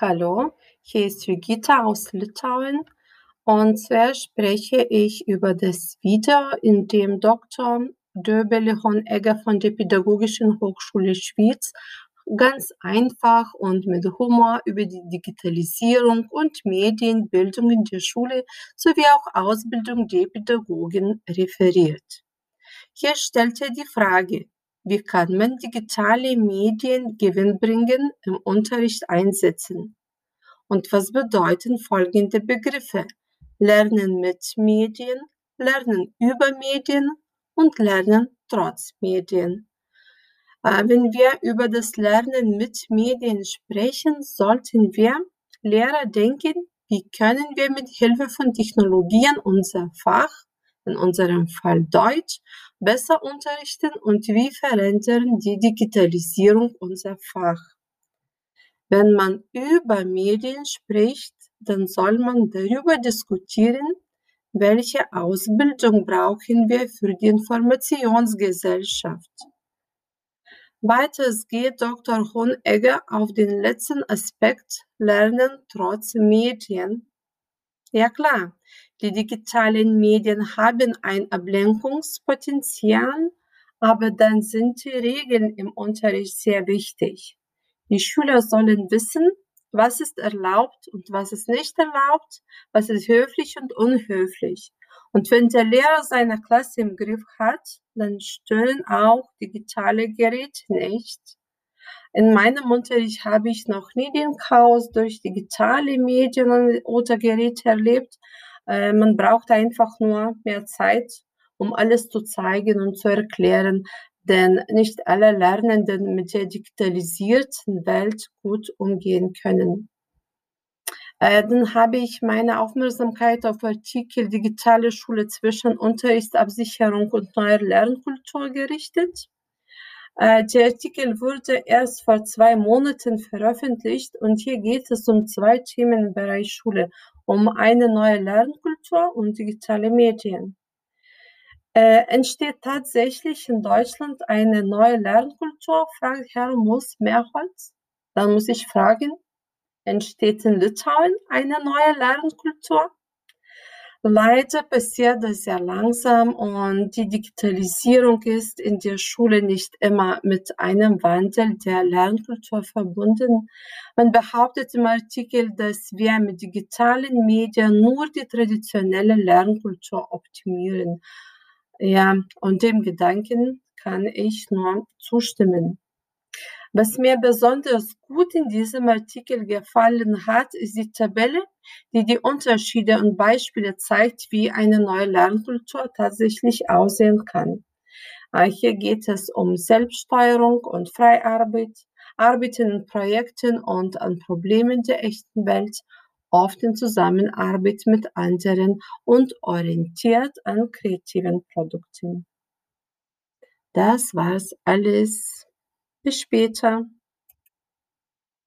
Hallo, hier ist Judita aus Litauen und zwar spreche ich über das Video, in dem Dr. Döbele Honegger von der Pädagogischen Hochschule Schwyz ganz einfach und mit Humor über die Digitalisierung und Medienbildung in der Schule sowie auch Ausbildung der Pädagogen referiert. Hier stellt er die Frage, wie kann man digitale Medien gewinnbringend im Unterricht einsetzen? Und was bedeuten folgende Begriffe? Lernen mit Medien, Lernen über Medien und Lernen trotz Medien. Äh, wenn wir über das Lernen mit Medien sprechen, sollten wir Lehrer denken, wie können wir mit Hilfe von Technologien unser Fach, in unserem Fall Deutsch, besser unterrichten und wie verändern die Digitalisierung unser Fach. Wenn man über Medien spricht, dann soll man darüber diskutieren, welche Ausbildung brauchen wir für die Informationsgesellschaft. Weiters geht Dr. Honegger auf den letzten Aspekt Lernen trotz Medien. Ja klar, die digitalen Medien haben ein Ablenkungspotenzial, aber dann sind die Regeln im Unterricht sehr wichtig. Die Schüler sollen wissen, was ist erlaubt und was ist nicht erlaubt, was ist höflich und unhöflich. Und wenn der Lehrer seine Klasse im Griff hat, dann stören auch digitale Geräte nicht. In meinem Unterricht habe ich noch nie den Chaos durch digitale Medien oder Geräte erlebt, äh, man braucht einfach nur mehr Zeit, um alles zu zeigen und zu erklären, denn nicht alle Lernenden mit der digitalisierten Welt gut umgehen können. Äh, dann habe ich meine Aufmerksamkeit auf Artikel Digitale Schule zwischen Unterrichtsabsicherung und neuer Lernkultur gerichtet. Äh, der Artikel wurde erst vor zwei Monaten veröffentlicht und hier geht es um zwei Themen im Bereich Schule, um eine neue Lernkultur und digitale Medien. Äh, entsteht tatsächlich in Deutschland eine neue Lernkultur? fragt Herr Mus Mehrholz. Dann muss ich fragen, entsteht in Litauen eine neue Lernkultur? Leider passiert das sehr langsam und die Digitalisierung ist in der Schule nicht immer mit einem Wandel der Lernkultur verbunden. Man behauptet im Artikel, dass wir mit digitalen Medien nur die traditionelle Lernkultur optimieren. Ja, und dem Gedanken kann ich nur zustimmen. Was mir besonders gut in diesem Artikel gefallen hat, ist die Tabelle, die die Unterschiede und Beispiele zeigt, wie eine neue Lernkultur tatsächlich aussehen kann. Äh, hier geht es um Selbststeuerung und Freiarbeit, Arbeiten in Projekten und an Problemen der echten Welt, oft in Zusammenarbeit mit anderen und orientiert an kreativen Produkten. Das war's alles. Bis später.